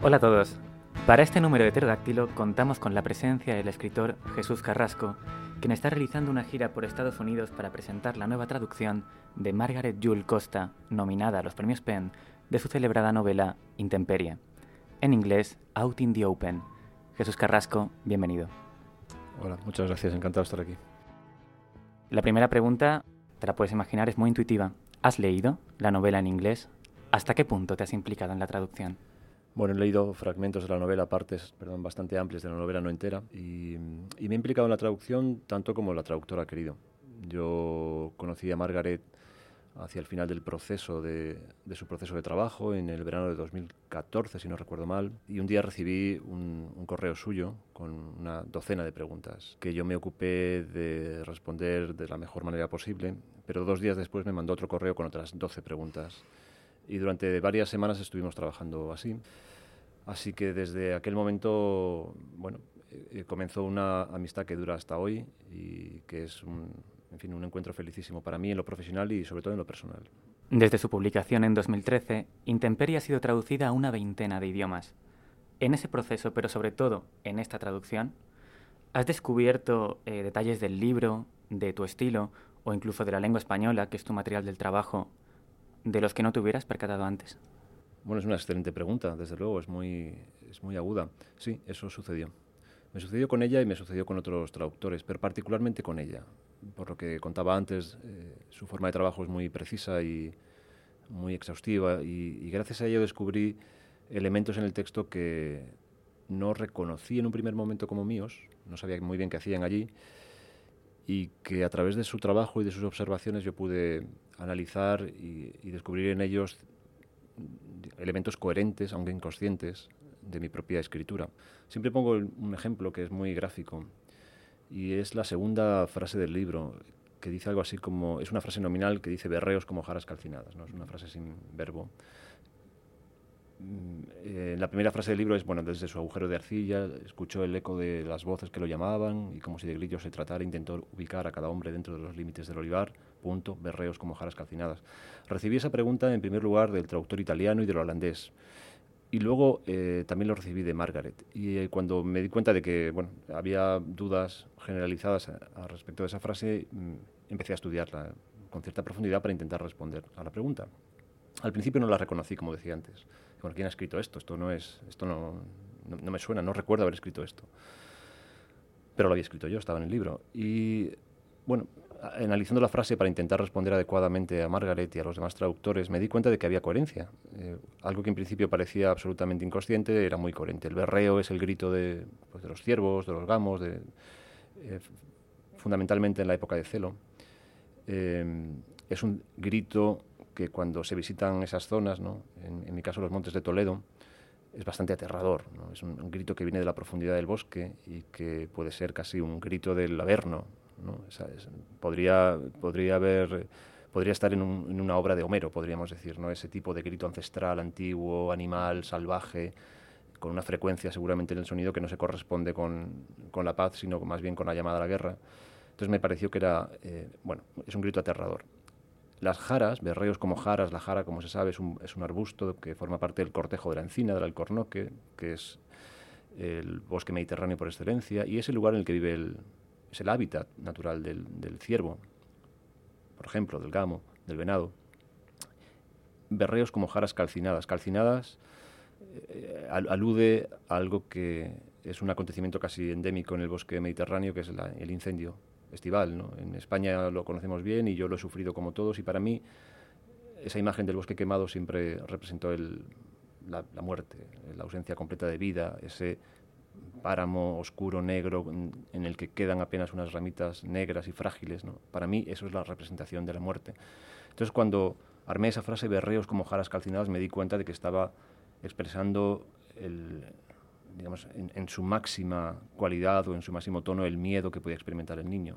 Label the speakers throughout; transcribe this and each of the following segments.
Speaker 1: Hola a todos. Para este número de Pterodáctilo contamos con la presencia del escritor Jesús Carrasco, quien está realizando una gira por Estados Unidos para presentar la nueva traducción de Margaret Jewel Costa, nominada a los premios PEN, de su celebrada novela Intemperie. En inglés, Out in the Open. Jesús Carrasco, bienvenido.
Speaker 2: Hola, muchas gracias, encantado de estar aquí.
Speaker 1: La primera pregunta, te la puedes imaginar, es muy intuitiva. ¿Has leído la novela en inglés? ¿Hasta qué punto te has implicado en la traducción?
Speaker 2: Bueno, he leído fragmentos de la novela, partes perdón, bastante amplias de la novela, no entera, y, y me he implicado en la traducción tanto como la traductora ha querido. Yo conocí a Margaret hacia el final del proceso de, de, su proceso de trabajo, en el verano de 2014, si no recuerdo mal, y un día recibí un, un, correo suyo con una docena de preguntas que yo me ocupé de responder de la mejor manera posible, pero dos días después me mandó otro correo con otras 12 preguntas. Y durante varias semanas estuvimos trabajando así. Así que desde aquel momento, bueno, eh, comenzó una amistad que dura hasta hoy y que es un, en fin, un encuentro felicísimo para mí en lo profesional y sobre todo en lo personal.
Speaker 1: Desde su publicación en 2013, Intemperie ha sido traducida a una veintena de idiomas. En ese proceso, pero sobre todo en esta traducción, ¿has descubierto eh, detalles del libro, de tu estilo o incluso de la lengua española, que es tu material del trabajo, de los que no te hubieras percatado antes?
Speaker 2: Bueno, es una excelente pregunta, desde luego, es muy, es muy aguda. Sí, eso sucedió. Me sucedió con ella y me sucedió con otros traductores, pero particularmente con ella. Por lo que contaba antes, eh, su forma de trabajo es muy precisa y muy exhaustiva y, y, gracias a ello descubrí elementos en el texto que no reconocí en un primer momento como míos, no sabía muy bien qué hacían allí y que a través de su trabajo y de sus observaciones yo pude analizar y, descubrir en ellos elementos coherentes, aunque inconscientes, de mi propia escritura. Siempre pongo un ejemplo que es muy gráfico y es la segunda frase del libro que dice algo así como, es una frase nominal que dice berreos como jaras calcinadas, ¿no? es una frase sin verbo. Eh, la primera frase del libro es, bueno, desde su agujero de arcilla, escuchó el eco de las voces que lo llamaban y como si de grillos se tratara, intentó ubicar a cada hombre dentro de los límites del olivar, punto, berreos como jaras calcinadas. Recibí esa pregunta en primer lugar del traductor italiano y del holandés. Y luego eh, también lo recibí de Margaret. Y eh, cuando me di cuenta de que bueno, había dudas generalizadas a, a respecto de esa frase, mmm, empecé a estudiarla con cierta profundidad para intentar responder a la pregunta. Al principio no la reconocí, como decía antes. Bueno, ¿quién ha escrito esto? Esto no es, esto no, no, me suena, no recuerdo haber escrito esto. Pero lo había escrito yo, estaba en el libro. Y bueno, analizando la frase para intentar responder adecuadamente a Margaret y a los demás traductores, me di cuenta de que había coherencia. Eh, algo que en principio parecía absolutamente inconsciente era muy coherente. El berreo es el grito de, pues, de los ciervos, de los gamos, eh, fundamentalmente en la época de celo. Eh, es un grito que cuando se visitan esas zonas, ¿no? en, en, mi caso los montes de Toledo, es bastante aterrador. ¿no? Es un, un, grito que viene de la profundidad del bosque y que puede ser casi un grito del averno, ¿no? Es, podría, podría, haber, podría estar en, un, en, una obra de Homero, podríamos decir, ¿no? ese tipo de grito ancestral, antiguo, animal, salvaje, con una frecuencia seguramente en el sonido que no se corresponde con, con la paz, sino más bien con la llamada a la guerra. Entonces me pareció que era, eh, bueno, es un grito aterrador. Las jaras, berreos como jaras, la jara, como se sabe, es un, es un arbusto que forma parte del cortejo de la encina, del alcornoque, que es el bosque mediterráneo por excelencia, y es el lugar en el que vive el, es el hábitat natural del, ciervo, por ejemplo, del gamo, del venado. Berreos como jaras calcinadas. Calcinadas eh, alude a algo que es un acontecimiento casi endémico en el bosque mediterráneo, que es la, el incendio estival. ¿no? En España lo conocemos bien y yo lo he sufrido como todos y para mí esa imagen del bosque quemado siempre representó la, muerte, la ausencia completa de vida, ese páramo oscuro, negro, en el que quedan apenas unas ramitas negras y frágiles. ¿no? Para mí eso es la representación de la muerte. Entonces cuando armé esa frase berreos como jaras calcinadas me di cuenta de que estaba expresando el, en, en, su máxima cualidad o en su máximo tono el miedo que podía experimentar el niño.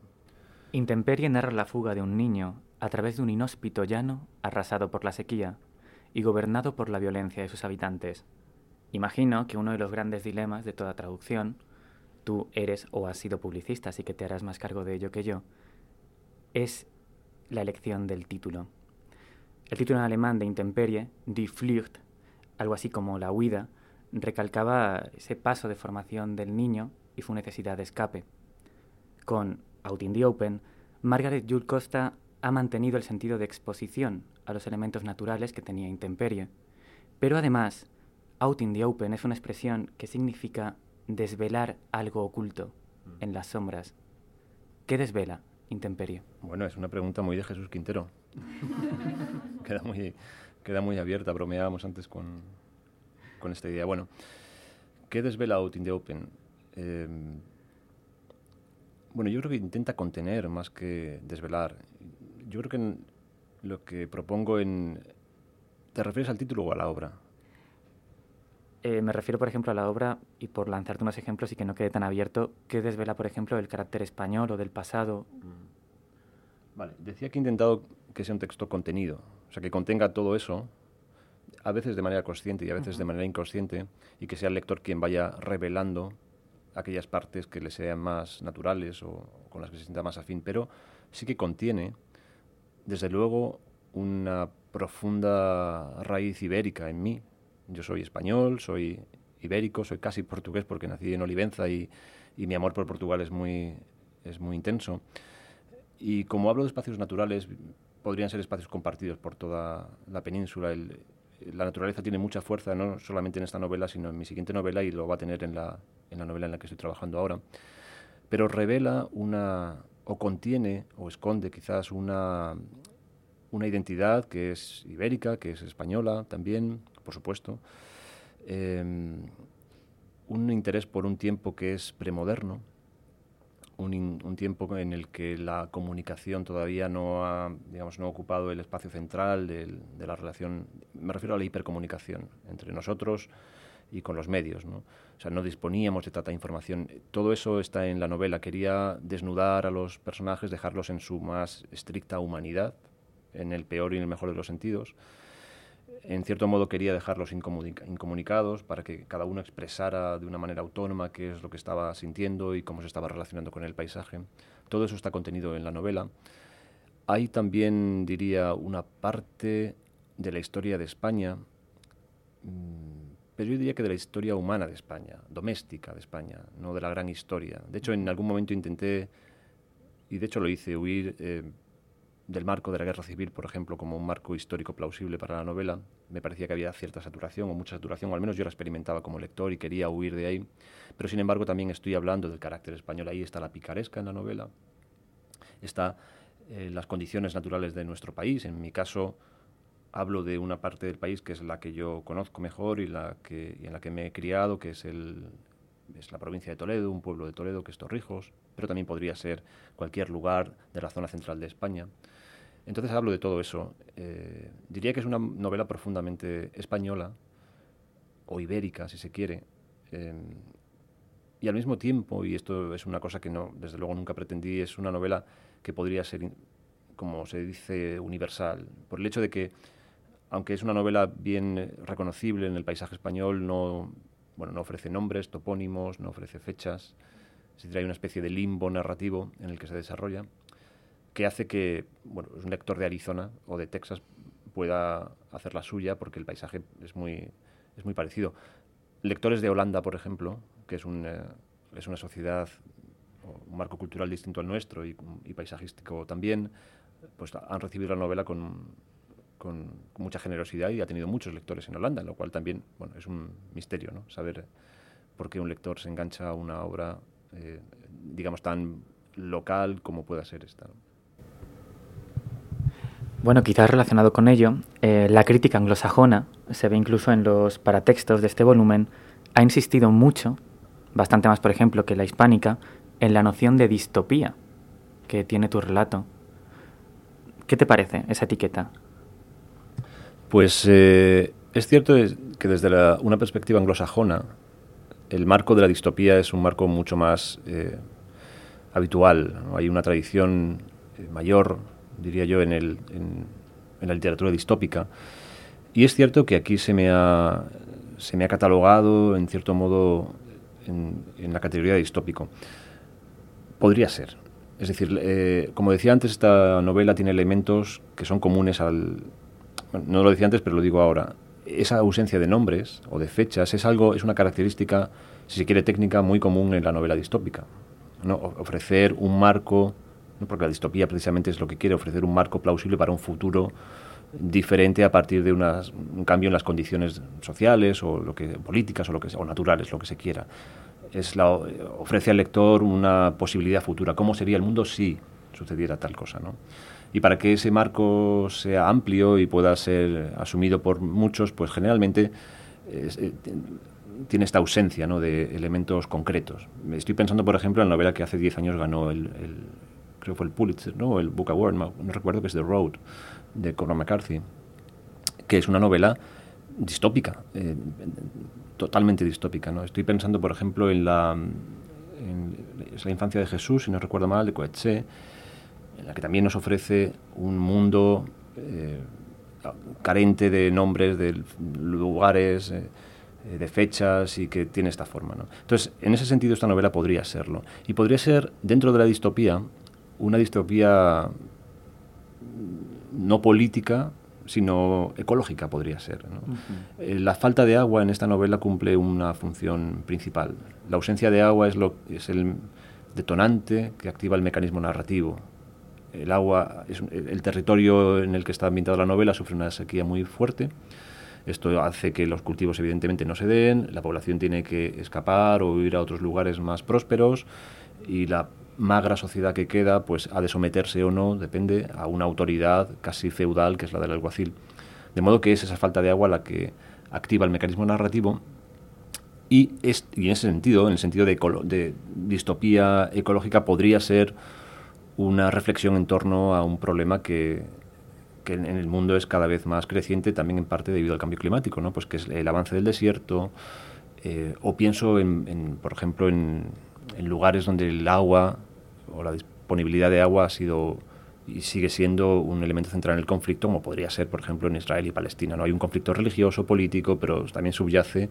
Speaker 1: Intemperie narra la fuga de un niño a través de un inhóspito llano arrasado por la sequía y gobernado por la violencia de sus habitantes. Imagino que uno de los grandes dilemas de toda traducción, tú eres o has sido publicista, así que te harás más cargo de ello que yo, es la elección del título. El título en alemán de Intemperie, Die Flucht, algo así como la huida, recalcaba ese paso de formación del niño y su necesidad de escape. Con Out in the Open, Margaret Jules Costa ha mantenido el sentido de exposición a los elementos naturales que tenía Intemperie, pero además, Out in the Open es una expresión que significa desvelar algo oculto
Speaker 2: Mm.
Speaker 1: en las sombras. ¿Qué desvela Intemperie?
Speaker 2: Bueno, es una pregunta muy de Jesús Quintero. queda, muy, queda muy abierta, bromeábamos antes con, con esta idea. Bueno, ¿qué desvela Out in the Open? Eh, bueno, yo creo que intenta contener más que desvelar. Yo creo que en lo que propongo en... ¿Te refieres al título o a la obra?
Speaker 1: Eh, me refiero, por ejemplo, a la obra, y por lanzarte unos ejemplos y que no quede tan abierto, ¿qué desvela, por ejemplo, el carácter español o del pasado?
Speaker 2: Vale, decía que he intentado que sea un texto contenido, o sea, que contenga todo eso, a veces de manera consciente y a veces de manera inconsciente, y que sea el lector quien vaya revelando aquellas partes que le sean más naturales o con las que se sienta más afín, pero sí que contiene, desde luego, una profunda raíz ibérica en mí. Yo soy español, soy ibérico, soy casi portugués porque nací en Olivenza y, y mi amor por Portugal es muy, es muy intenso. Y como hablo de espacios naturales, podrían ser espacios compartidos por toda la península. El, la naturaleza tiene mucha fuerza, no solamente en esta novela, sino en mi siguiente novela y lo va a tener en la, en la novela en la que estoy trabajando ahora. Pero revela una, o contiene, o esconde quizás una, una identidad que es ibérica, que es española también, por supuesto. Eh, un interés por un tiempo que es premoderno, un, un, tiempo en el que la comunicación todavía no ha, digamos, no ha ocupado el espacio central de, de la relación, me refiero a la hipercomunicación entre nosotros y con los medios. ¿no? O sea, no disponíamos de tanta información. Todo eso está en la novela. Quería desnudar a los personajes, dejarlos en su más estricta humanidad, en el peor y en el mejor de los sentidos. En cierto modo quería dejarlos incomunica incomunicados para que cada uno expresara de una manera autónoma qué es lo que estaba sintiendo y cómo se estaba relacionando con el paisaje. Todo eso está contenido en la novela. Hay también, diría, una parte de la historia de España, mmm, pero yo diría que de la historia humana de España, doméstica de España, no de la gran historia. De hecho, en algún momento intenté, y de hecho lo hice, huir eh, del marco de la guerra civil, por ejemplo, como un marco histórico plausible para la novela. Me parecía que había cierta saturación o mucha saturación, o al menos yo la experimentaba como lector y quería huir de ahí. Pero sin embargo también estoy hablando del carácter español. Ahí está la picaresca en la novela, está eh, las condiciones naturales de nuestro país. En mi caso hablo de una parte del país que es la que yo conozco mejor y, la que, en la que me he criado, que es el, es la provincia de Toledo, un pueblo de Toledo que es Torrijos, pero también podría ser cualquier lugar de la zona central de España. Entonces hablo de todo eso. Eh, diría que es una novela profundamente española, o ibérica, si se quiere, eh, y al mismo tiempo, y esto es una cosa que no, desde luego nunca pretendí, es una novela que podría ser, como se dice, universal, por el hecho de que, aunque es una novela bien reconocible en el paisaje español, no, bueno, no ofrece nombres, topónimos, no ofrece fechas, es decir, una especie de limbo narrativo en el que se desarrolla que hace que bueno, un lector de Arizona o de Texas pueda hacer la suya porque el paisaje es muy, es muy parecido. Lectores de Holanda, por ejemplo, que es, un, eh, es una sociedad, un marco cultural distinto al nuestro y, y paisajístico también, pues han recibido la novela con, con, con, mucha generosidad y ha tenido muchos lectores en Holanda, lo cual también bueno, es un misterio, ¿no? Saber por qué un lector se engancha a una obra, eh, digamos, tan local como pueda ser esta. ¿no?
Speaker 1: Bueno, quizás relacionado con ello, eh, la crítica anglosajona, se ve incluso en los paratextos de este volumen, ha insistido mucho, bastante más por ejemplo que la hispánica, en la noción de distopía que tiene tu relato. ¿Qué te parece esa etiqueta?
Speaker 2: Pues eh, es cierto que desde una perspectiva anglosajona, el marco de la distopía es un marco mucho más eh, habitual. Hay una tradición mayor diría yo, en, el, en, en, la literatura distópica. Y es cierto que aquí se me ha, se me ha catalogado, en cierto modo, en, en la categoría distópico. Podría ser. Es decir, eh, como decía antes, esta novela tiene elementos que son comunes al... No lo decía antes, pero lo digo ahora. esa ausencia de nombres o de fechas es algo, es una característica, si se quiere, técnica muy común en la novela distópica. ¿no? Ofrecer un marco, porque la distopía precisamente es lo que quiere, ofrecer un marco plausible para un futuro diferente a partir de un cambio en las condiciones sociales o lo que, políticas o, lo que, o naturales, lo que se quiera. Es ofrece al lector una posibilidad futura. ¿Cómo sería el mundo si sucediera tal cosa? Y para que ese marco sea amplio y pueda ser asumido por muchos, pues generalmente eh, tiene esta ausencia de elementos concretos. Estoy pensando, por ejemplo, en la novela que hace 10 años ganó el, creo que fue el Pulitzer, ¿no? el Book Award, no, recuerdo que es The Road, de Conor McCarthy, que es una novela distópica, eh, totalmente distópica. ¿no? Estoy pensando, por ejemplo, en la, la infancia de Jesús, si no recuerdo mal, de Coetzee, en la que también nos ofrece un mundo eh, carente de nombres, de lugares, eh, de fechas y que tiene esta forma. ¿no? Entonces, en ese sentido, esta novela podría serlo. Y podría ser, dentro de la distopía, una distopía no política, sino ecológica podría ser. Eh, la falta de agua en esta novela cumple una función principal. La ausencia de agua es, lo, es el detonante que activa el mecanismo narrativo el agua, es, el territorio en el que está ambientada la novela sufre una sequía muy fuerte. Esto hace que los cultivos evidentemente no se den, la población tiene que escapar o ir a otros lugares más prósperos y la magra sociedad que queda pues ha de someterse o no, depende, a una autoridad casi feudal que es la del alguacil. De modo que es esa falta de agua la que activa el mecanismo narrativo y, es, y en ese sentido, en el sentido de, de distopía ecológica, podría ser una reflexión en torno a un problema que, que en el mundo es cada vez más creciente, también en parte debido al cambio climático, ¿no? pues que es el avance del desierto, eh, o pienso, en, por ejemplo, en, en, lugares donde el agua o la disponibilidad de agua ha sido y sigue siendo un elemento central en el conflicto, como podría ser, por ejemplo, en Israel y Palestina. ¿no? Hay un conflicto religioso, político, pero también subyace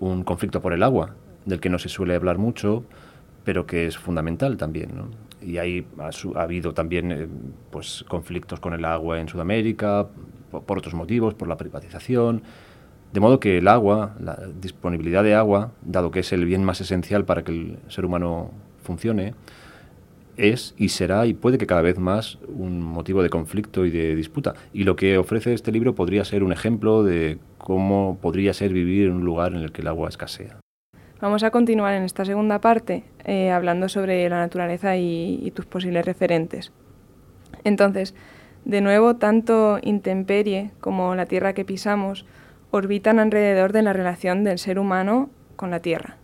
Speaker 2: un conflicto por el agua, del que no se suele hablar mucho, pero que es fundamental también. ¿no? y ahí ha, habido también eh, pues, conflictos con el agua en Sudamérica, por, otros motivos, por la privatización. De modo que el agua, la disponibilidad de agua, dado que es el bien más esencial para que el ser humano funcione, es y será y puede que cada vez más un motivo de conflicto y de disputa. Y lo que ofrece este libro podría ser un ejemplo de cómo podría ser vivir en un lugar en el que el agua escasea.
Speaker 3: Vamos a continuar en esta segunda parte eh, hablando sobre la naturaleza y, tus posibles referentes. Entonces, de nuevo, tanto intemperie como la tierra que pisamos orbitan alrededor de la relación del ser humano con la tierra.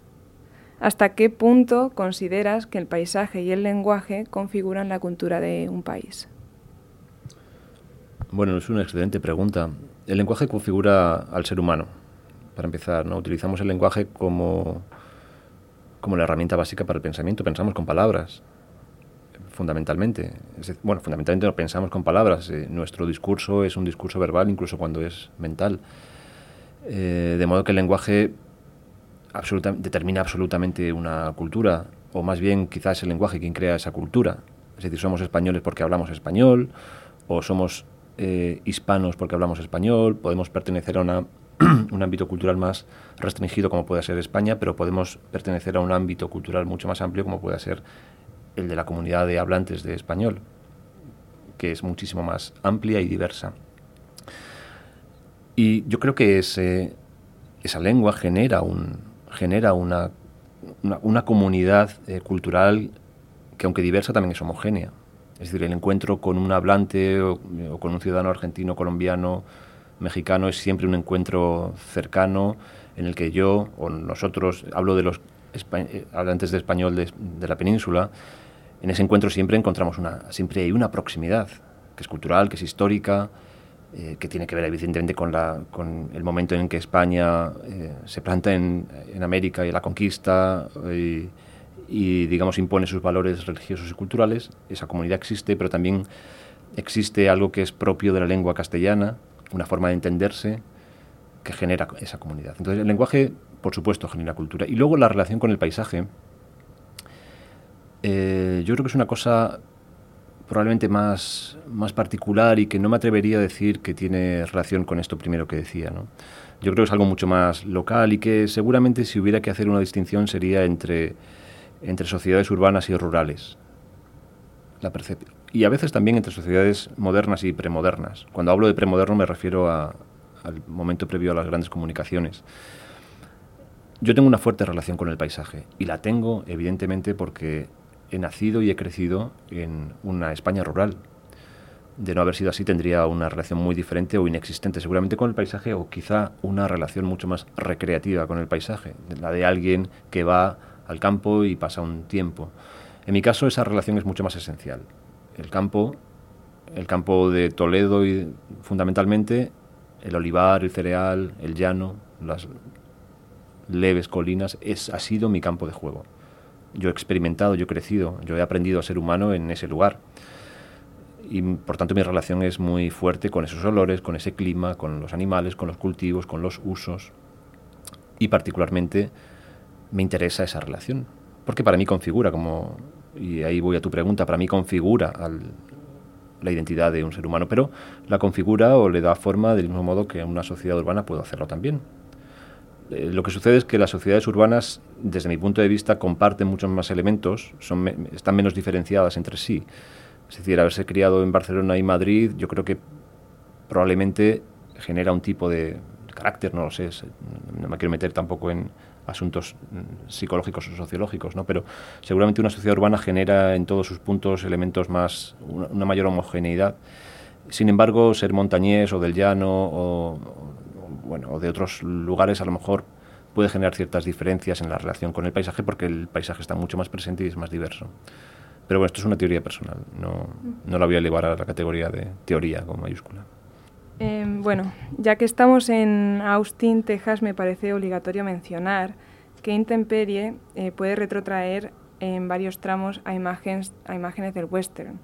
Speaker 3: ¿Hasta qué punto consideras que el paisaje y el lenguaje configuran la cultura de un país?
Speaker 2: Bueno, es una excelente pregunta. El lenguaje configura al ser humano, para empezar. ¿no? Utilizamos el lenguaje como, como la herramienta básica para el pensamiento. Pensamos con palabras, fundamentalmente. bueno, fundamentalmente no pensamos con palabras. Eh, nuestro discurso es un discurso verbal, incluso cuando es mental. Eh, de modo que el lenguaje determina absolutamente una cultura, o más bien quizás el lenguaje quien crea esa cultura. Es decir, somos españoles porque hablamos español, o somos eh, hispanos porque hablamos español, podemos pertenecer a una un ámbito cultural más restringido como puede ser España, pero podemos pertenecer a un ámbito cultural mucho más amplio como puede ser el de la comunidad de hablantes de español, que es muchísimo más amplia y diversa. Y yo creo que ese, esa lengua genera, un, genera una, una, comunidad eh, cultural que aunque diversa también es homogénea. Es decir, el encuentro con un hablante o con un ciudadano argentino, colombiano, mexicano es siempre un encuentro cercano en el que yo o nosotros, hablo de los eh, hablantes de español de, la península, en ese encuentro siempre encontramos una, siempre hay una proximidad, que es cultural, que es histórica, eh, que tiene que ver evidentemente con, la, con el momento en que España eh, se planta en, en, América y la conquista y, y, digamos, impone sus valores religiosos y culturales. Esa comunidad existe, pero también existe algo que es propio de la lengua castellana, una forma de entenderse que genera esa comunidad. Entonces el lenguaje, por supuesto, genera cultura. Y luego la relación con el paisaje, eh, yo creo que es una cosa probablemente más, más particular y que no me atrevería a decir que tiene relación con esto primero que decía. ¿no? Yo creo que es algo mucho más local y que seguramente si hubiera que hacer una distinción sería entre, entre sociedades urbanas y rurales. La percepción. Y a veces también entre sociedades modernas y premodernas. Cuando hablo de premoderno me refiero a, al momento previo a las grandes comunicaciones. Yo tengo una fuerte relación con el paisaje y la tengo evidentemente porque he nacido y he crecido en una España rural. De no haber sido así tendría una relación muy diferente o inexistente seguramente con el paisaje o quizá una relación mucho más recreativa con el paisaje, la de alguien que va al campo y pasa un tiempo. En mi caso esa relación es mucho más esencial. El campo, el campo de Toledo y fundamentalmente el olivar, el cereal, el llano, las leves colinas, ha sido mi campo de juego. Yo he experimentado, yo he crecido, yo he aprendido a ser humano en ese lugar. Y por tanto mi relación es muy fuerte con esos olores, con ese clima, con los animales, con los cultivos, con los usos. Y particularmente me interesa esa relación. Porque para mí configura, como, y ahí voy a tu pregunta, para mí configura al, la identidad de un ser humano, pero la configura o le da forma del mismo modo que una sociedad urbana puede hacerlo también. Eh, lo que sucede es que las sociedades urbanas, desde mi punto de vista, comparten muchos más elementos, son están menos diferenciadas entre sí. Es decir, haberse criado en Barcelona y Madrid, yo creo que probablemente genera un tipo de carácter, no lo sé, no me quiero meter tampoco en, asuntos mm, psicológicos o sociológicos, ¿no? pero seguramente una sociedad urbana genera en todos sus puntos elementos más, una, mayor homogeneidad. Sin embargo, ser montañés o del llano o, bueno, o de otros lugares a lo mejor puede generar ciertas diferencias en la relación con el paisaje porque el paisaje está mucho más presente y es más diverso. Pero bueno, esto es una teoría personal, no, no la voy a elevar a la categoría de teoría con mayúscula.
Speaker 3: Em, bueno, ya que estamos en Austin, Texas, me parece obligatorio mencionar que Intemperie eh, puede retrotraer en varios tramos a imágenes, a imágenes del western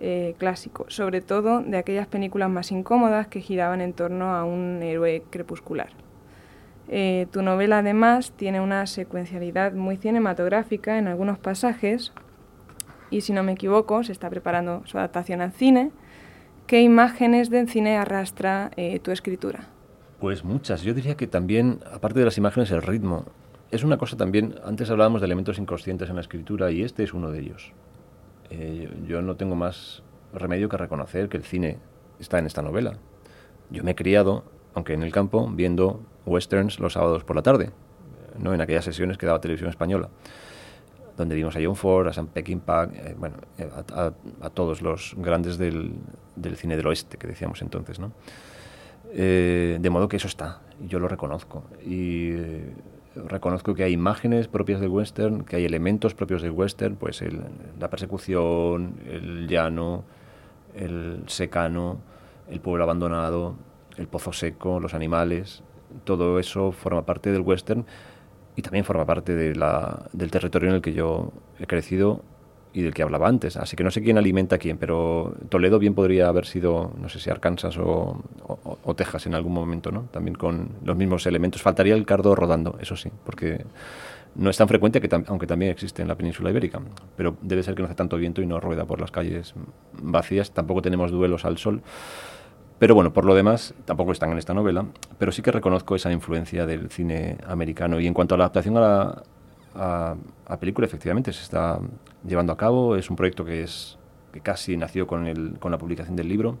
Speaker 3: eh, clásico, sobre todo de aquellas películas más incómodas que giraban en torno a un héroe crepuscular. Eh, tu novela además tiene una secuencialidad muy cinematográfica en algunos pasajes y si no me equivoco se está preparando su adaptación al cine ¿Qué imágenes del cine arrastra eh, tu escritura?
Speaker 2: Pues muchas. Yo diría que también, aparte de las imágenes, el ritmo. Es una cosa también, antes hablábamos de elementos inconscientes en la escritura y este es uno de ellos. Eh, yo no tengo más remedio que reconocer que el cine está en esta novela. Yo me he criado, aunque en el campo, viendo westerns los sábados por la tarde, no en aquellas sesiones que daba televisión española donde vimos a John Ford, a Sam Peckinpah, eh, bueno, eh, a, todos los grandes del, del, cine del oeste que decíamos entonces, ¿no? Eh, de modo que eso está, yo lo reconozco. Y reconozco que hay imágenes propias del western, que hay elementos propios del western, pues la persecución, el llano, el secano, el pueblo abandonado, el pozo seco, los animales, todo eso forma parte del western y también forma parte del territorio en el que yo he crecido y del que hablaba antes. Así que no sé quién alimenta a quién, pero Toledo bien podría haber sido, no sé si Arkansas o, o, Texas en algún momento, ¿no? También con los mismos elementos. Faltaría el cardo rodando, eso sí, porque no es tan frecuente, que aunque también existe en la península ibérica. Pero debe ser que no hace tanto viento y no rueda por las calles vacías. Tampoco tenemos duelos al sol. Pero bueno, por lo demás, tampoco están en esta novela, pero sí que reconozco esa influencia del cine americano. Y en cuanto a la adaptación a la a, película, efectivamente, se está llevando a cabo. Es un proyecto que, es, que casi nació con, el, con la publicación del libro.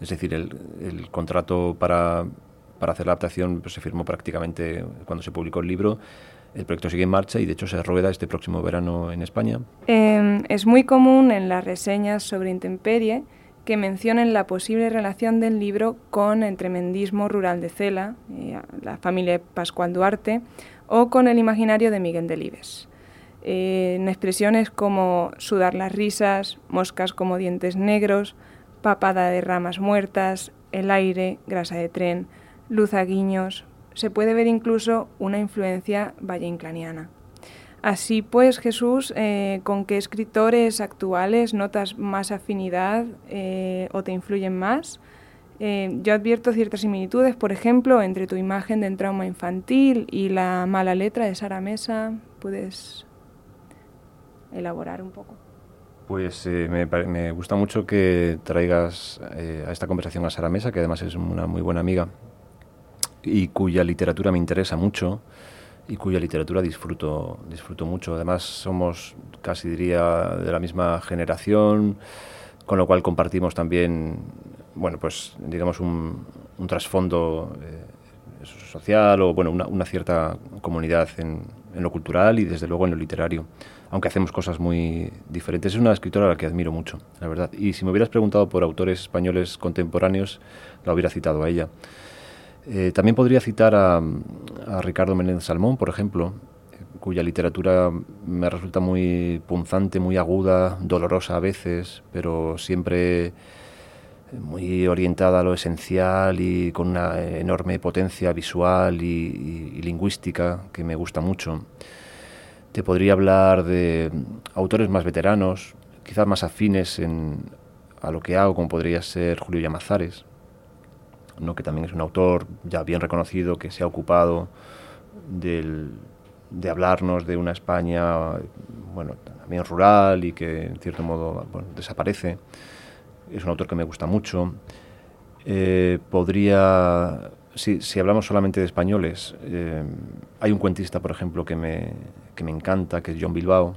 Speaker 2: Es decir, el, el contrato para, para, hacer la adaptación pues, se firmó prácticamente cuando se publicó el libro. El proyecto sigue en marcha y de hecho se rueda este próximo verano en España.
Speaker 3: Eh, es muy común en las reseñas sobre intemperie que mencionen la posible relación del libro con el tremendismo rural de Cela, eh, la familia Pascual Duarte, o con el imaginario de Miguel Delibes. Eh, en expresiones como sudar las risas, moscas como dientes negros, papada de ramas muertas, el aire, grasa de tren, luz a guiños, se puede ver incluso una influencia valleinclaniana. Así pues, Jesús, eh, ¿con qué escritores actuales notas más afinidad eh, o te influyen más? Eh, yo advierto ciertas similitudes, por ejemplo, entre tu imagen del trauma infantil y la mala letra de Sara Mesa. ¿Puedes elaborar un poco?
Speaker 2: Pues eh, me, gusta mucho que traigas eh, a esta conversación a Sara Mesa, que además es una muy buena amiga y cuya literatura me interesa mucho y cuya literatura disfruto, disfruto mucho. Además somos casi diría de la misma generación, con lo cual compartimos también, bueno, pues digamos un, trasfondo eh, social o bueno, una, cierta comunidad en, lo cultural y desde luego en lo literario aunque hacemos cosas muy diferentes. Es una escritora a la que admiro mucho, la verdad. Y si me hubieras preguntado por autores españoles contemporáneos, la hubiera citado a ella. Eh, también podría citar a, Ricardo Menéndez Salmón, por ejemplo, cuya literatura me resulta muy punzante, muy aguda, dolorosa a veces, pero siempre muy orientada a lo esencial y con una enorme potencia visual y lingüística que me gusta mucho. Te podría hablar de autores más veteranos, quizás más afines a lo que hago, como podría ser Julio Llamazares, ¿no? que también es un autor ya bien reconocido que se ha ocupado de hablarnos de una España bueno, también rural y que en cierto modo desaparece. Es un autor que me gusta mucho. Eh, podría si, hablamos solamente de españoles, eh, hay un cuentista, por ejemplo, que me, que me, encanta, que es John Bilbao,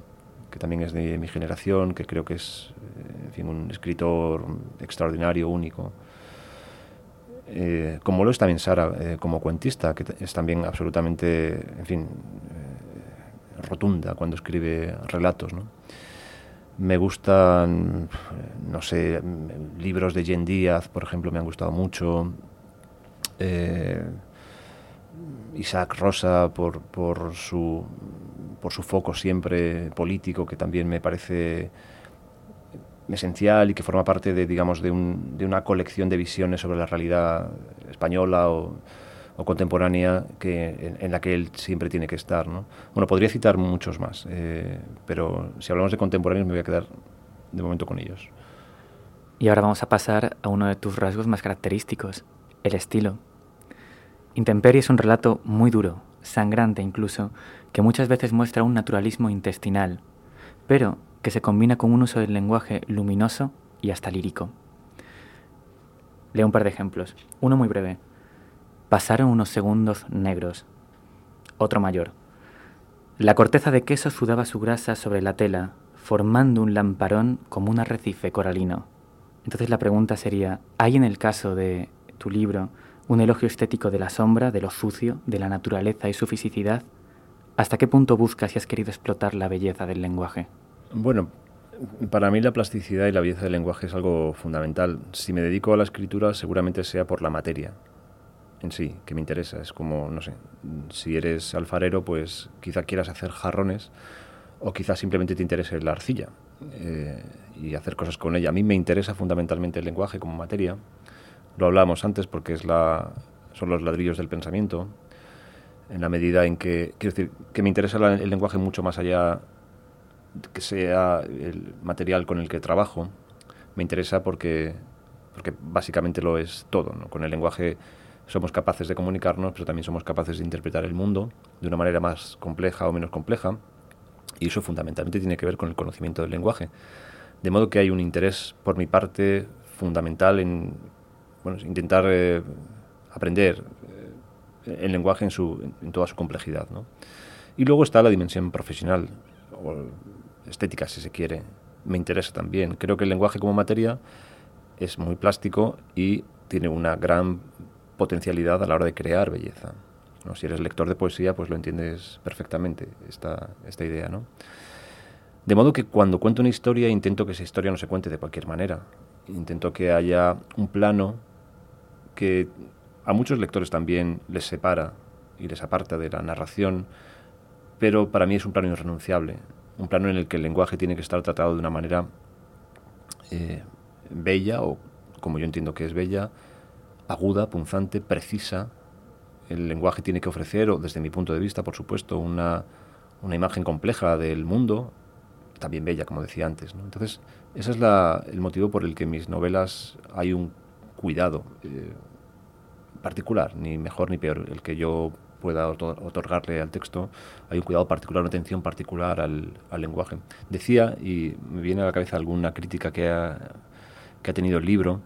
Speaker 2: que también es de mi generación, que creo que es eh, fin, un escritor extraordinario, único. Como lo es también Sara, como cuentista, que es también absolutamente, en fin, rotunda cuando escribe relatos. ¿no? Me gustan, no sé, libros de Jen Díaz, por ejemplo, me han gustado mucho. Eh, Isaac Rosa por, por, su, por su foco siempre político, que también me parece esencial y que forma parte de, digamos, de, un, de una colección de visiones sobre la realidad española o, contemporánea que, en, la que él siempre tiene que estar. ¿no? Bueno, podría citar muchos más, eh, pero si hablamos de contemporáneos me voy a quedar de momento con ellos.
Speaker 1: Y ahora vamos a pasar a uno de tus rasgos más característicos, el estilo. Intemperie es un relato muy duro, sangrante incluso, que muchas veces muestra un naturalismo intestinal, pero que se combina con un uso del lenguaje luminoso y hasta lírico. Leo un par de ejemplos. Uno muy breve. Pasaron unos segundos negros. Otro mayor. La corteza de queso sudaba su grasa sobre la tela, formando un lamparón como un arrecife coralino. Entonces la pregunta sería, ¿hay en el caso de tu libro un elogio estético de la sombra, de lo sucio, de la naturaleza y su fisicidad? ¿Hasta qué punto buscas y has querido explotar la belleza del lenguaje?
Speaker 2: Bueno, para mí la plasticidad y la belleza del lenguaje es algo fundamental. Si me dedico a la escritura, seguramente sea por la materia en sí, que me interesa. Es como, no sé, si eres alfarero, pues quizá quieras hacer jarrones o quizá simplemente te interese la arcilla eh, y hacer cosas con ella. A mí me interesa fundamentalmente el lenguaje como materia lo hablábamos antes porque es la, son los ladrillos del pensamiento, en la medida en que, quiero decir, que me interesa el lenguaje mucho más allá que sea el material con el que trabajo, me interesa porque, porque básicamente lo es todo. Con el lenguaje somos capaces de comunicarnos, pero también somos capaces de interpretar el mundo de una manera más compleja o menos compleja, y eso fundamentalmente tiene que ver con el conocimiento del lenguaje. De modo que hay un interés por mi parte fundamental en bueno, intentar eh, aprender eh, el lenguaje en, su, en, toda su complejidad. ¿no? Y luego está la dimensión profesional, o estética si se quiere. Me interesa también. Creo que el lenguaje como materia es muy plástico y tiene una gran potencialidad a la hora de crear belleza. ¿no? Si eres lector de poesía, pues lo entiendes perfectamente, esta, esta idea. ¿no? De modo que cuando cuento una historia, intento que esa historia no se cuente de cualquier manera. Intento que haya un plano que a muchos lectores también les separa y les aparta de la narración, pero para mí es un plano irrenunciable, un plano en el que el lenguaje tiene que estar tratado de una manera eh, bella, o como yo entiendo que es bella, aguda, punzante, precisa. El lenguaje tiene que ofrecer, o desde mi punto de vista, por supuesto, una, una imagen compleja del mundo, también bella, como decía antes. Entonces, ese es la, el motivo por el que en mis novelas hay un cuidado, eh, particular, ni mejor ni peor, el que yo pueda otorgarle al texto, hay un cuidado particular, una atención particular al, lenguaje. Decía, y me viene a la cabeza alguna crítica que ha, que ha tenido el libro,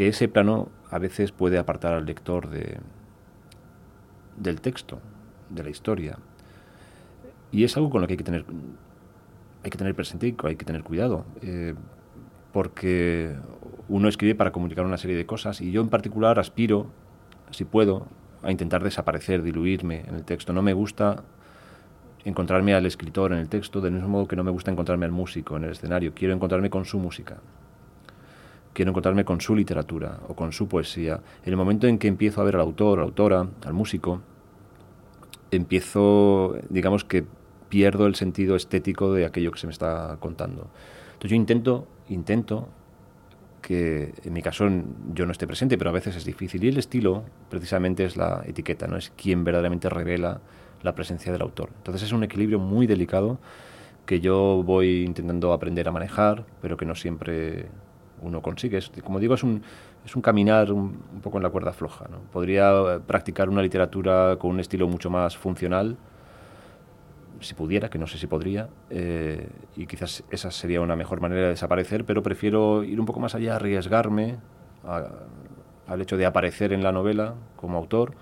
Speaker 2: que ese plano a veces puede apartar al lector de, del texto, de la historia. Y es algo con lo que hay que tener, hay que tener presente y hay que tener cuidado. Eh, porque uno escribe para comunicar una serie de cosas y yo en particular aspiro, si puedo, a intentar desaparecer, diluirme en el texto. No me gusta encontrarme al escritor en el texto del mismo modo que no me gusta encontrarme al músico en el escenario. Quiero encontrarme con su música. Quiero encontrarme con su literatura o con su poesía. En el momento en que empiezo a ver al autor, a la autora, al músico, empiezo, digamos que pierdo el sentido estético de aquello que se me está contando. Entonces yo intento, intento que en mi caso yo no esté presente, pero a veces es difícil. Y el estilo precisamente es la etiqueta, no es quien verdaderamente revela la presencia del autor. Entonces es un equilibrio muy delicado que yo voy intentando aprender a manejar, pero que no siempre uno consigue. como digo, es un, es un caminar un, poco en la cuerda floja. ¿no? Podría practicar una literatura con un estilo mucho más funcional, si pudiera, que no sé si podría, eh, y quizás esa sería una mejor manera de desaparecer, pero prefiero ir un poco más allá, arriesgarme al hecho de aparecer en la novela como autor,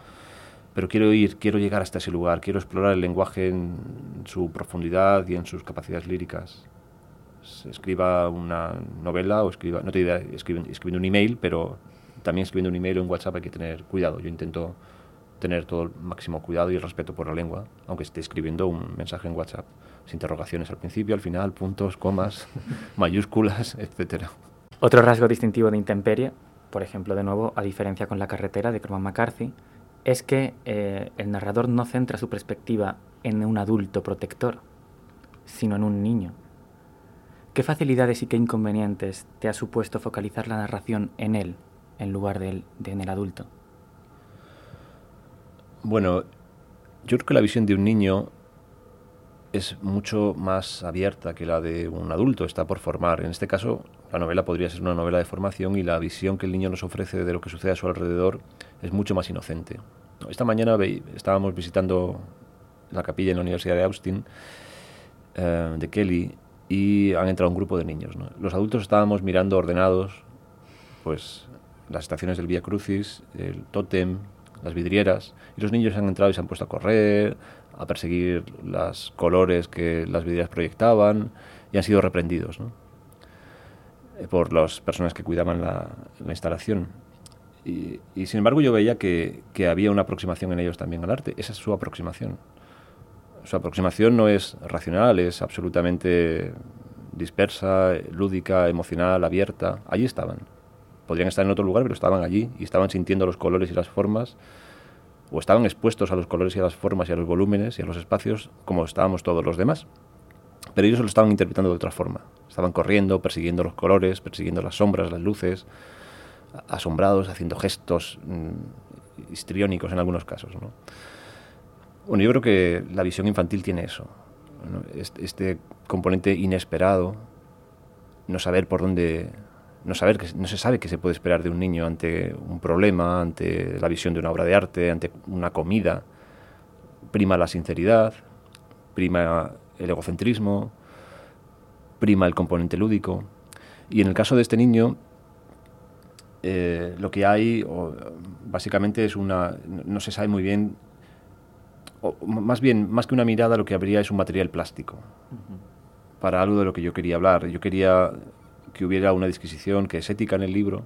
Speaker 2: pero quiero ir, quiero llegar hasta ese lugar, quiero explorar el lenguaje en su profundidad y en sus capacidades líricas. Escriba una novela o escriba, no te diría escribiendo un email, pero también escribiendo un email o en WhatsApp hay que tener cuidado. Yo intento tener todo el máximo cuidado y el respeto por la lengua, aunque esté escribiendo un mensaje en WhatsApp, sin interrogaciones al principio, al final, puntos, comas, mayúsculas, etcétera.
Speaker 1: Otro rasgo distintivo de Intemperie, por ejemplo, de nuevo, a diferencia con La carretera de Cormac McCarthy, es que eh, el narrador no centra su perspectiva en un adulto protector, sino en un niño. ¿Qué facilidades y qué inconvenientes te ha supuesto focalizar la narración en él en lugar de, de en el adulto?
Speaker 2: Bueno, yo creo que la visión de un niño es mucho más abierta que la de un adulto, está por formar. En este caso, la novela podría ser una novela de formación y la visión que el niño nos ofrece de lo que sucede a su alrededor es mucho más inocente. Esta mañana estábamos visitando la capilla en la Universidad de Austin, eh, de Kelly, y han entrado un grupo de niños. Los adultos estábamos mirando ordenados pues las estaciones del Vía Crucis, el tótem, las vidrieras, y los niños han entrado y se han puesto a correr, a perseguir los colores que las vidrieras proyectaban, y han sido reprendidos eh, por las personas que cuidaban la, instalación. Y, sin embargo yo veía que, que había una aproximación en ellos también al arte. Esa es su aproximación. Su aproximación no es racional, es absolutamente dispersa, lúdica, emocional, abierta. Allí estaban podrían estar en otro lugar, pero estaban allí y estaban sintiendo los colores y las formas, o estaban expuestos a los colores y a las formas y a los volúmenes y a los espacios como estábamos todos los demás. Pero ellos lo estaban interpretando de otra forma. Estaban corriendo, persiguiendo los colores, persiguiendo las sombras, las luces, asombrados, haciendo gestos mm, histriónicos en algunos casos. Bueno, yo creo que la visión infantil tiene eso. este componente inesperado, no saber por dónde no, saber que, no se sabe qué se puede esperar de un niño ante un problema, ante la visión de una obra de arte, ante una comida. Prima la sinceridad, prima el egocentrismo, prima el componente lúdico. Y en el caso de este niño, eh, lo que hay básicamente es una... no se sabe muy bien, o más bien, más que una mirada, lo que habría es un material plástico. Para algo de lo que yo quería hablar. Yo quería que hubiera una disquisición que es ética en el libro.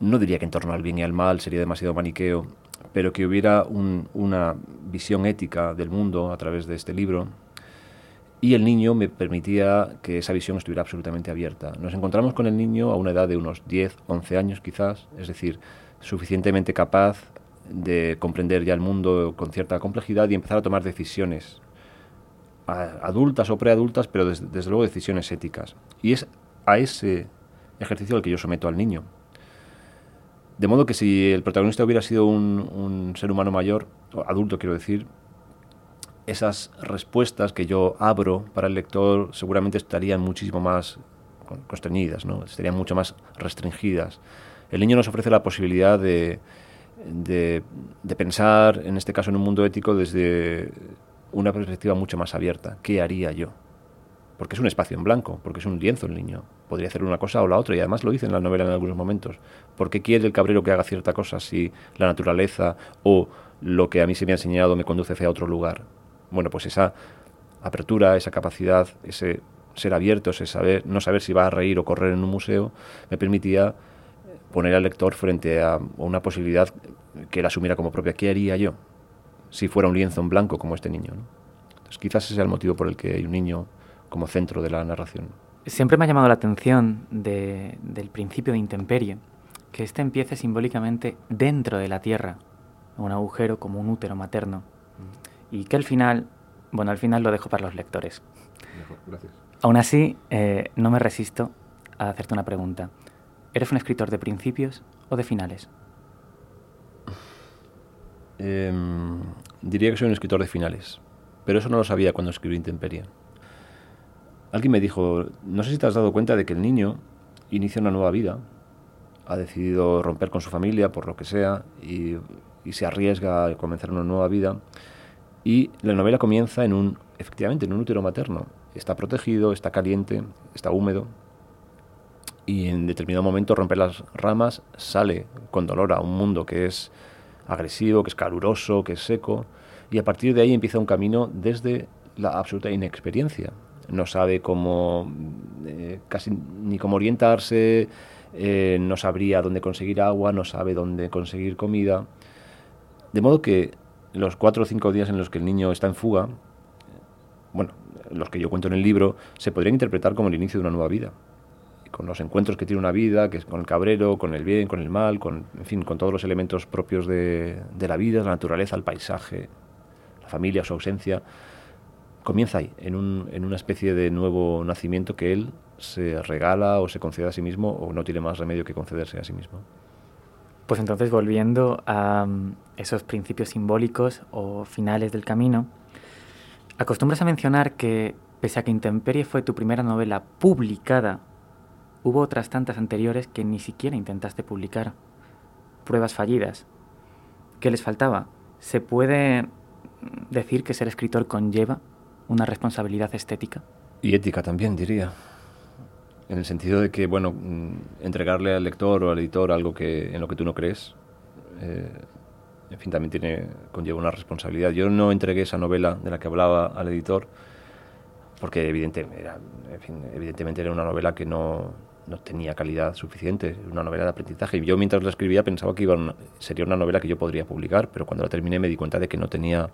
Speaker 2: No diría que en torno al bien y al mal sería demasiado maniqueo, pero que hubiera una visión ética del mundo a través de este libro. Y el niño me permitía que esa visión estuviera absolutamente abierta. Nos encontramos con el niño a una edad de unos 10, 11 años quizás, es decir, suficientemente capaz de comprender ya el mundo con cierta complejidad y empezar a tomar decisiones adultas o preadultas, pero desde, luego decisiones éticas. Y es a ese ejercicio al que yo someto al niño. De modo que si el protagonista hubiera sido un, ser humano mayor, adulto quiero decir, esas respuestas que yo abro para el lector seguramente estarían muchísimo más constreñidas, ¿no? estarían mucho más restringidas. El niño nos ofrece la posibilidad de de, pensar, en este caso, en un mundo ético desde una perspectiva mucho más abierta. ¿Qué haría yo? Porque es un espacio en blanco, porque es un lienzo el niño. Podría hacer una cosa o la otra, y además lo dice en la novela en algunos momentos. ¿Por qué quiere el cabrero que haga cierta cosa si la naturaleza o lo que a mí se me ha enseñado me conduce hacia otro lugar? Bueno, pues esa apertura, esa capacidad, ese ser abierto, ese saber, no saber si va a reír o correr en un museo, me permitía poner al lector frente a una posibilidad que él asumiera como propia. ¿Qué haría yo si fuera un lienzo en blanco como este niño? Entonces, quizás ese sea el motivo por el que hay un niño como centro de la narración.
Speaker 1: Siempre me ha llamado la atención del principio de intemperie, que éste empiece simbólicamente dentro de la tierra, un agujero como un útero materno, y que al final, bueno, al final lo dejo para los lectores.
Speaker 2: Gracias.
Speaker 1: Aún así, eh, no me resisto a hacerte una pregunta. ¿Eres un escritor de principios o de finales?
Speaker 2: Em, diría que soy un escritor de finales, pero eso no lo sabía cuando escribí Intemperie. Alguien me dijo, no sé si te has dado cuenta de que el niño inicia una nueva vida, ha decidido romper con su familia por lo que sea y, y se arriesga a comenzar una nueva vida y la novela comienza en un, efectivamente, en un útero materno. Está protegido, está caliente, está húmedo, y en determinado momento rompe las ramas, sale con dolor a un mundo que es agresivo, que es caluroso, que es seco, y a partir de ahí empieza un camino desde la absoluta inexperiencia. No sabe cómo, eh, casi ni cómo orientarse, eh, no sabría dónde conseguir agua, no sabe dónde conseguir comida. De modo que los cuatro o cinco días en los que el niño está en fuga, bueno, los que yo cuento en el libro, se podrían interpretar como el inicio de una nueva vida con los encuentros que tiene una vida, que es con el cabrero, con el bien, con el mal, con, en fin, con todos los elementos propios de, de la vida, la naturaleza, el paisaje, la familia, su ausencia, comienza ahí, en, un, en una especie de nuevo nacimiento que él se regala o se concede a sí mismo o no tiene más remedio que concederse a sí mismo.
Speaker 1: Pues entonces, volviendo a um, esos principios simbólicos o finales del camino, acostumbras a mencionar que, pese a que Intemperie fue tu primera novela publicada Hubo otras tantas anteriores que ni siquiera intentaste publicar. Pruebas fallidas. ¿Qué les faltaba? ¿Se puede decir que ser escritor conlleva una responsabilidad estética?
Speaker 2: Y ética también, diría. En el sentido de que, bueno, mm, entregarle al lector o al editor algo que, en lo que tú no crees, eh, en fin, también tiene, conlleva una responsabilidad. Yo no entregué esa novela de la que hablaba al editor porque evidentemente era, en fin, evidentemente era una novela que no, no tenía calidad suficiente, una novela de aprendizaje. Y yo mientras la escribía pensaba que iba sería una novela que yo podría publicar, pero cuando la terminé me di cuenta de que no tenía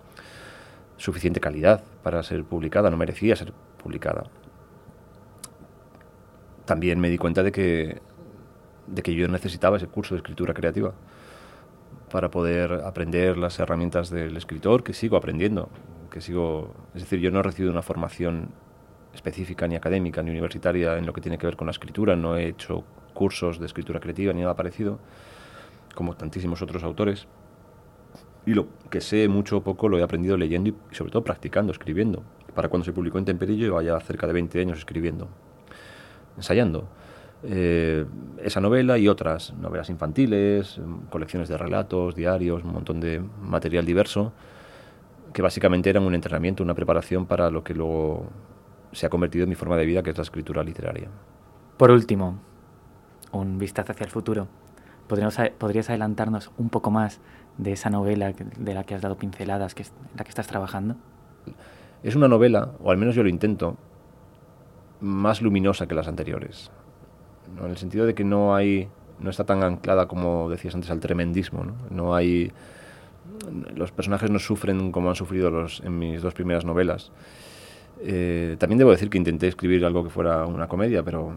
Speaker 2: suficiente calidad para ser publicada, no merecía ser publicada. También me di cuenta de que, de que yo necesitaba ese curso de escritura creativa para poder aprender las herramientas del escritor, que sigo aprendiendo, que sigo, es decir, yo no he recibido una formación específica ni académica ni universitaria en lo que tiene que ver con la escritura, no he hecho cursos de escritura creativa ni nada parecido, como tantísimos otros autores. Y lo que sé mucho o poco lo he aprendido leyendo y sobre todo practicando, escribiendo. Para cuando se publicó en Temperillo llevo ya cerca de 20 años escribiendo, ensayando. Eh, esa novela y otras novelas infantiles, colecciones de relatos, diarios, un montón de material diverso, que básicamente eran un entrenamiento, una preparación para lo que luego se ha convertido en mi forma de vida, que es la escritura literaria.
Speaker 1: Por último, un vistazo hacia el futuro. ¿Podrías adelantarnos un poco más de esa novela de la que has dado pinceladas, que es la que estás trabajando?
Speaker 2: Es una novela, o al menos yo lo intento, más luminosa que las anteriores. En el sentido de que no hay no está tan anclada como decías antes al tremendismo. No, no hay los personajes no sufren como han sufrido los en mis dos primeras novelas eh, también debo decir que intenté escribir algo que fuera una comedia, pero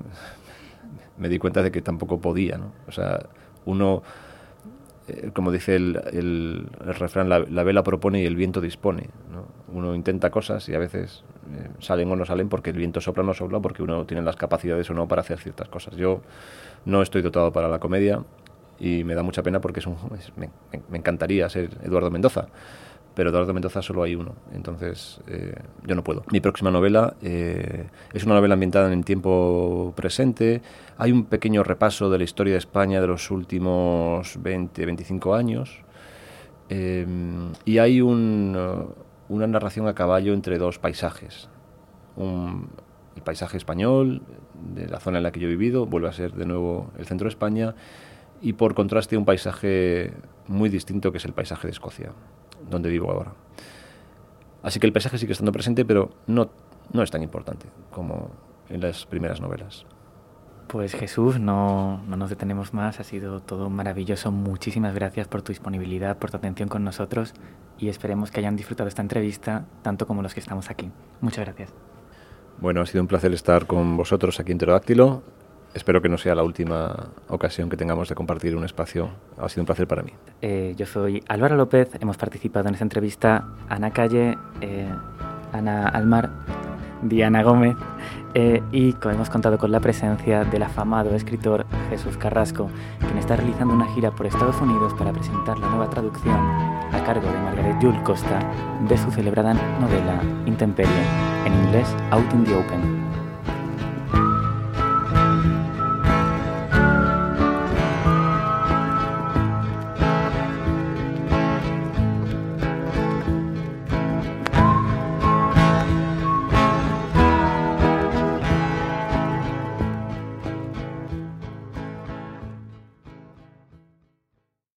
Speaker 2: me di cuenta de que tampoco podía. ¿no? O sea, uno, eh, como dice el, refrán, la, vela propone y el viento dispone. ¿no? Uno intenta cosas y a veces eh, salen o no salen porque el viento sopla o no sopla, porque uno tiene las capacidades o no para hacer ciertas cosas. Yo no estoy dotado para la comedia y me da mucha pena porque es un, me, me encantaría ser Eduardo Mendoza pero Eduardo Mendoza solo hay uno, entonces eh, yo no puedo. Mi próxima novela eh, es una novela ambientada en el tiempo presente, hay un pequeño repaso de la historia de España de los últimos 20, 25 años, eh, y hay una narración a caballo entre dos paisajes. el paisaje español, de la zona en la que yo he vivido, vuelve a ser de nuevo el centro de España, y por contraste un paisaje muy distinto que es el paisaje de Escocia donde vivo ahora. Así que el paisaje sigue estando presente, pero no, no es tan importante como en las primeras novelas.
Speaker 1: Pues Jesús, no, no, nos detenemos más, ha sido todo maravilloso. Muchísimas gracias por tu disponibilidad, por tu atención con nosotros y esperemos que hayan disfrutado esta entrevista tanto como los que estamos aquí. Muchas gracias.
Speaker 2: Bueno, ha sido un placer estar con vosotros aquí en Pterodáctilo espero que no sea la última ocasión que tengamos de compartir un espacio. Ha sido un placer para mí.
Speaker 1: Eh, yo soy Álvaro López, hemos participado en esta entrevista Ana Calle, eh, Ana Almar, Diana Gómez eh, y hemos contado con la presencia del afamado escritor Jesús Carrasco, quien está realizando una gira por Estados Unidos para presentar la nueva traducción a cargo de Margaret Jules Costa de su celebrada novela Intemperie, en inglés Out in the Open.